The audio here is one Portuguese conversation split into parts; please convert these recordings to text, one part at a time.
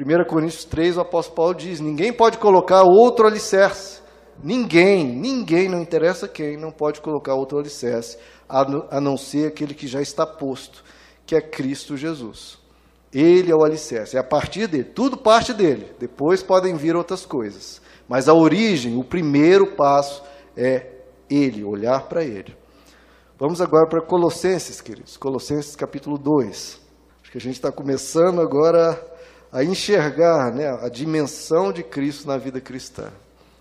1 Coríntios 3, o apóstolo Paulo diz: ninguém pode colocar outro alicerce. Ninguém, ninguém, não interessa quem, não pode colocar outro alicerce, a não ser aquele que já está posto, que é Cristo Jesus. Ele é o alicerce, é a partir dele, tudo parte dele. Depois podem vir outras coisas. Mas a origem, o primeiro passo é ele, olhar para ele. Vamos agora para Colossenses, queridos. Colossenses capítulo 2. Acho que a gente está começando agora a enxergar né, a dimensão de Cristo na vida cristã.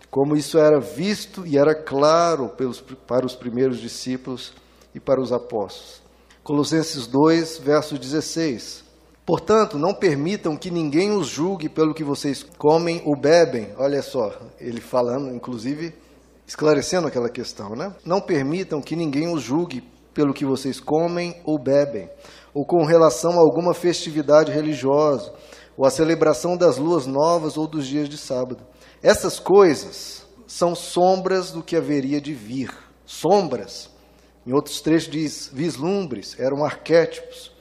Como isso era visto e era claro pelos, para os primeiros discípulos e para os apóstolos. Colossenses 2, verso 16. Portanto, não permitam que ninguém os julgue pelo que vocês comem ou bebem. Olha só, ele falando, inclusive, esclarecendo aquela questão, né? Não permitam que ninguém os julgue pelo que vocês comem ou bebem, ou com relação a alguma festividade religiosa, ou a celebração das luas novas ou dos dias de sábado. Essas coisas são sombras do que haveria de vir. Sombras. Em outros trechos diz vislumbres, eram arquétipos,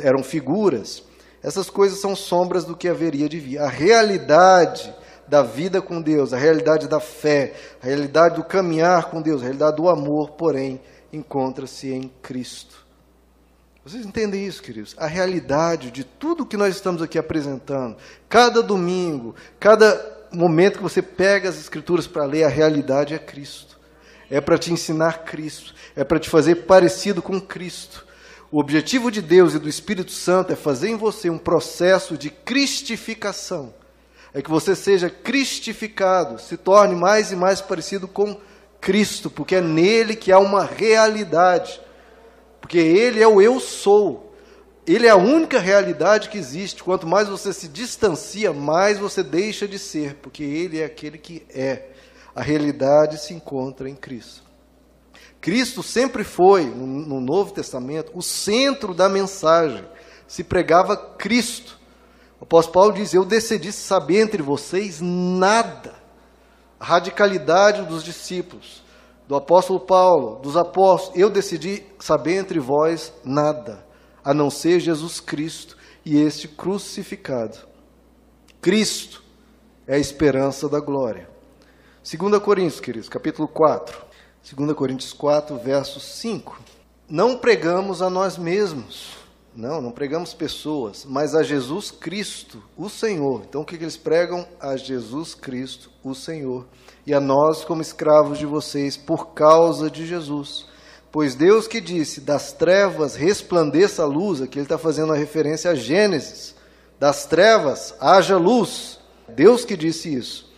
eram figuras. Essas coisas são sombras do que haveria de vir. A realidade da vida com Deus, a realidade da fé, a realidade do caminhar com Deus, a realidade do amor, porém, encontra-se em Cristo. Vocês entendem isso, queridos? A realidade de tudo que nós estamos aqui apresentando, cada domingo, cada momento que você pega as Escrituras para ler, a realidade é Cristo. É para te ensinar Cristo, é para te fazer parecido com Cristo. O objetivo de Deus e do Espírito Santo é fazer em você um processo de cristificação. É que você seja cristificado, se torne mais e mais parecido com Cristo, porque é nele que há uma realidade. Porque ele é o eu sou. Ele é a única realidade que existe. Quanto mais você se distancia, mais você deixa de ser, porque ele é aquele que é. A realidade se encontra em Cristo. Cristo sempre foi, no Novo Testamento, o centro da mensagem. Se pregava Cristo. O apóstolo Paulo diz: Eu decidi saber entre vocês nada a radicalidade dos discípulos, do apóstolo Paulo, dos apóstolos, eu decidi saber entre vós nada, a não ser Jesus Cristo e este crucificado. Cristo é a esperança da glória. 2 Coríntios, queridos, capítulo 4. 2 Coríntios 4, verso 5. Não pregamos a nós mesmos, não, não pregamos pessoas, mas a Jesus Cristo, o Senhor. Então o que, que eles pregam? A Jesus Cristo, o Senhor. E a nós, como escravos de vocês, por causa de Jesus. Pois Deus que disse: das trevas resplandeça a luz, aqui ele está fazendo a referência a Gênesis. Das trevas haja luz. Deus que disse isso.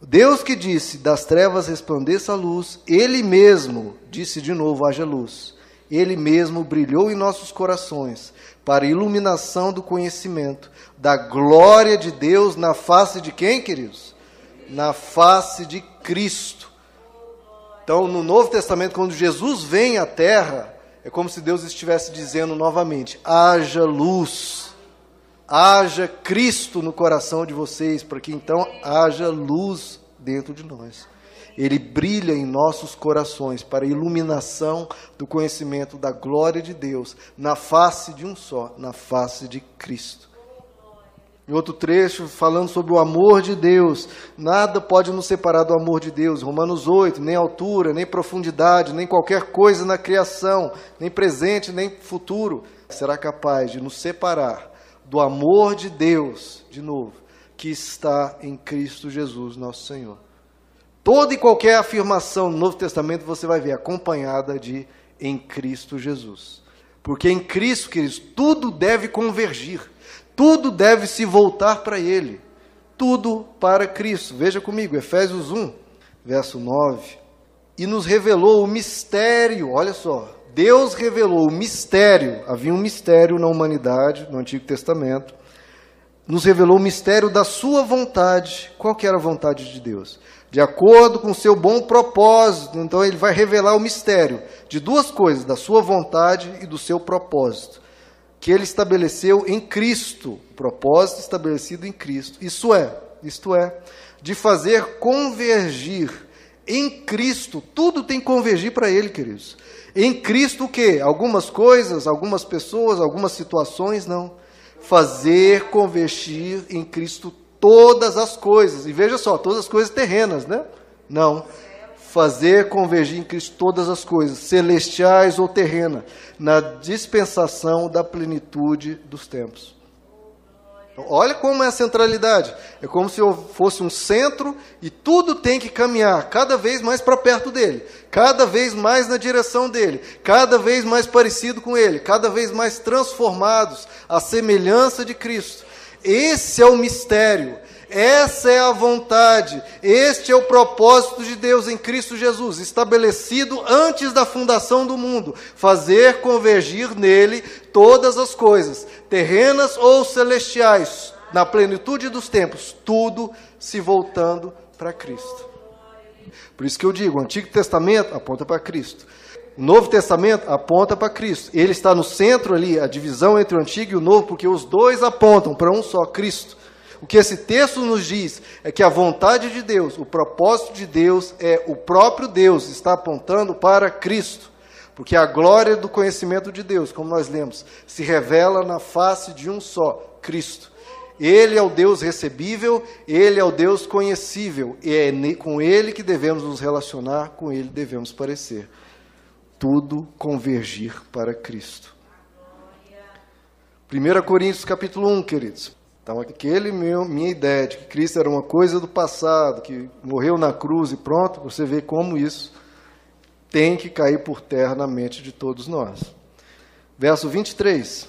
Deus que disse: das trevas resplandeça a luz, ele mesmo disse de novo: haja luz ele mesmo brilhou em nossos corações para iluminação do conhecimento da glória de Deus na face de quem, queridos? Na face de Cristo. Então, no Novo Testamento, quando Jesus vem à terra, é como se Deus estivesse dizendo novamente: haja luz, haja Cristo no coração de vocês, para que então haja luz dentro de nós ele brilha em nossos corações para a iluminação do conhecimento da glória de Deus na face de um só, na face de Cristo. Em outro trecho, falando sobre o amor de Deus, nada pode nos separar do amor de Deus. Romanos 8, nem altura, nem profundidade, nem qualquer coisa na criação, nem presente, nem futuro, será capaz de nos separar do amor de Deus, de novo, que está em Cristo Jesus, nosso Senhor. Toda e qualquer afirmação no Novo Testamento você vai ver acompanhada de em Cristo Jesus. Porque em Cristo, queridos, tudo deve convergir, tudo deve se voltar para Ele, tudo para Cristo. Veja comigo, Efésios 1, verso 9. E nos revelou o mistério, olha só, Deus revelou o mistério, havia um mistério na humanidade, no Antigo Testamento, nos revelou o mistério da sua vontade. Qual que era a vontade de Deus? De acordo com o seu bom propósito. Então ele vai revelar o mistério de duas coisas, da sua vontade e do seu propósito, que ele estabeleceu em Cristo, o propósito estabelecido em Cristo. Isso é, isto é, de fazer convergir em Cristo, tudo tem que convergir para ele, queridos. Em Cristo o quê? Algumas coisas, algumas pessoas, algumas situações, não. fazer convergir em Cristo todas as coisas. E veja só, todas as coisas terrenas, né? Não. Fazer convergir em Cristo todas as coisas, celestiais ou terrenas, na dispensação da plenitude dos tempos. Olha como é a centralidade. É como se eu fosse um centro e tudo tem que caminhar cada vez mais para perto dele, cada vez mais na direção dele, cada vez mais parecido com ele, cada vez mais transformados à semelhança de Cristo. Esse é o mistério. Essa é a vontade, este é o propósito de Deus em Cristo Jesus, estabelecido antes da fundação do mundo, fazer convergir nele todas as coisas, terrenas ou celestiais, na plenitude dos tempos, tudo se voltando para Cristo. Por isso que eu digo, o Antigo Testamento aponta para Cristo. O Novo Testamento aponta para Cristo. Ele está no centro ali, a divisão entre o Antigo e o Novo, porque os dois apontam para um só, Cristo. O que esse texto nos diz é que a vontade de Deus, o propósito de Deus é o próprio Deus, está apontando para Cristo. Porque a glória do conhecimento de Deus, como nós lemos, se revela na face de um só, Cristo. Ele é o Deus recebível, ele é o Deus conhecível, e é com ele que devemos nos relacionar, com ele devemos parecer. Tudo convergir para Cristo. 1 Coríntios capítulo 1, queridos. Então, aquele meu, minha ideia de que Cristo era uma coisa do passado, que morreu na cruz e pronto, você vê como isso tem que cair por terra na mente de todos nós. Verso 23.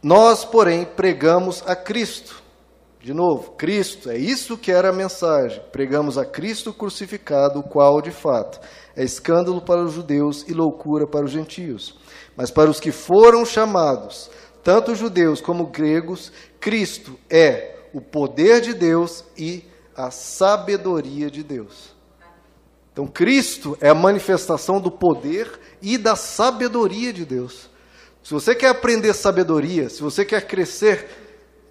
Nós, porém, pregamos a Cristo. De novo, Cristo, é isso que era a mensagem. Pregamos a Cristo crucificado, o qual, de fato, é escândalo para os judeus e loucura para os gentios. Mas para os que foram chamados, tanto judeus como gregos, Cristo é o poder de Deus e a sabedoria de Deus. Então, Cristo é a manifestação do poder e da sabedoria de Deus. Se você quer aprender sabedoria, se você quer crescer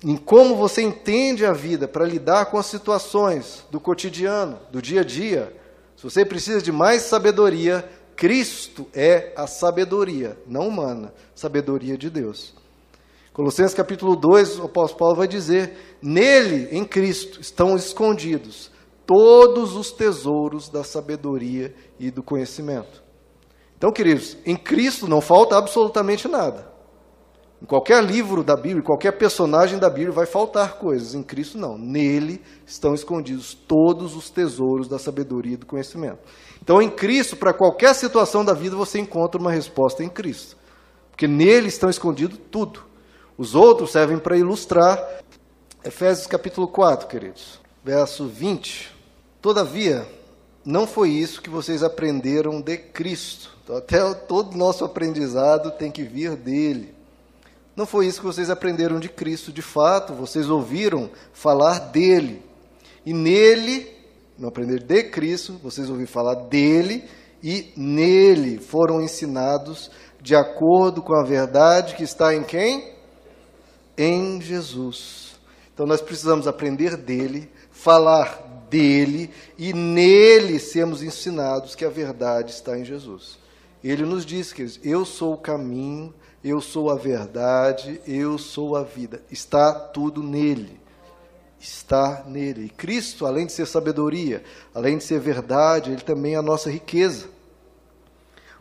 em como você entende a vida para lidar com as situações do cotidiano, do dia a dia, se você precisa de mais sabedoria, Cristo é a sabedoria, não humana, sabedoria de Deus. Colossenses capítulo 2, o apóstolo Paulo vai dizer: Nele, em Cristo, estão escondidos todos os tesouros da sabedoria e do conhecimento. Então, queridos, em Cristo não falta absolutamente nada. Em qualquer livro da Bíblia, qualquer personagem da Bíblia vai faltar coisas. Em Cristo não. Nele estão escondidos todos os tesouros da sabedoria e do conhecimento. Então, em Cristo, para qualquer situação da vida, você encontra uma resposta em Cristo. Porque nele estão escondidos tudo. Os outros servem para ilustrar. Efésios capítulo 4, queridos, verso 20. Todavia, não foi isso que vocês aprenderam de Cristo. Então, até todo nosso aprendizado tem que vir dele. Não foi isso que vocês aprenderam de Cristo, de fato, vocês ouviram falar dele. E nele, não aprender de Cristo, vocês ouviram falar dele e nele foram ensinados de acordo com a verdade que está em quem? em Jesus. Então nós precisamos aprender dele, falar dele e nele sermos ensinados que a verdade está em Jesus. Ele nos diz que eu sou o caminho, eu sou a verdade, eu sou a vida. Está tudo nele. Está nele. E Cristo, além de ser sabedoria, além de ser verdade, ele também é a nossa riqueza.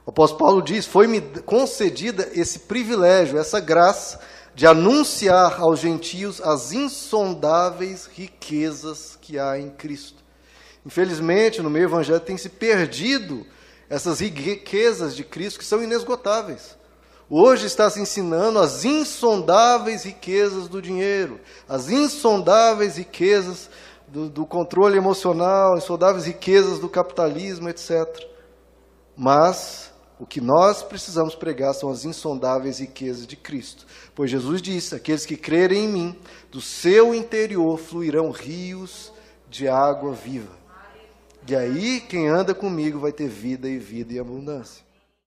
O apóstolo Paulo diz: Foi-me concedida esse privilégio, essa graça, de anunciar aos gentios as insondáveis riquezas que há em Cristo. Infelizmente, no meio evangélico tem se perdido essas riquezas de Cristo que são inesgotáveis. Hoje está se ensinando as insondáveis riquezas do dinheiro, as insondáveis riquezas do, do controle emocional, insondáveis riquezas do capitalismo, etc. Mas o que nós precisamos pregar são as insondáveis riquezas de Cristo. Pois Jesus disse: Aqueles que crerem em mim, do seu interior fluirão rios de água viva. E aí, quem anda comigo vai ter vida e vida e abundância.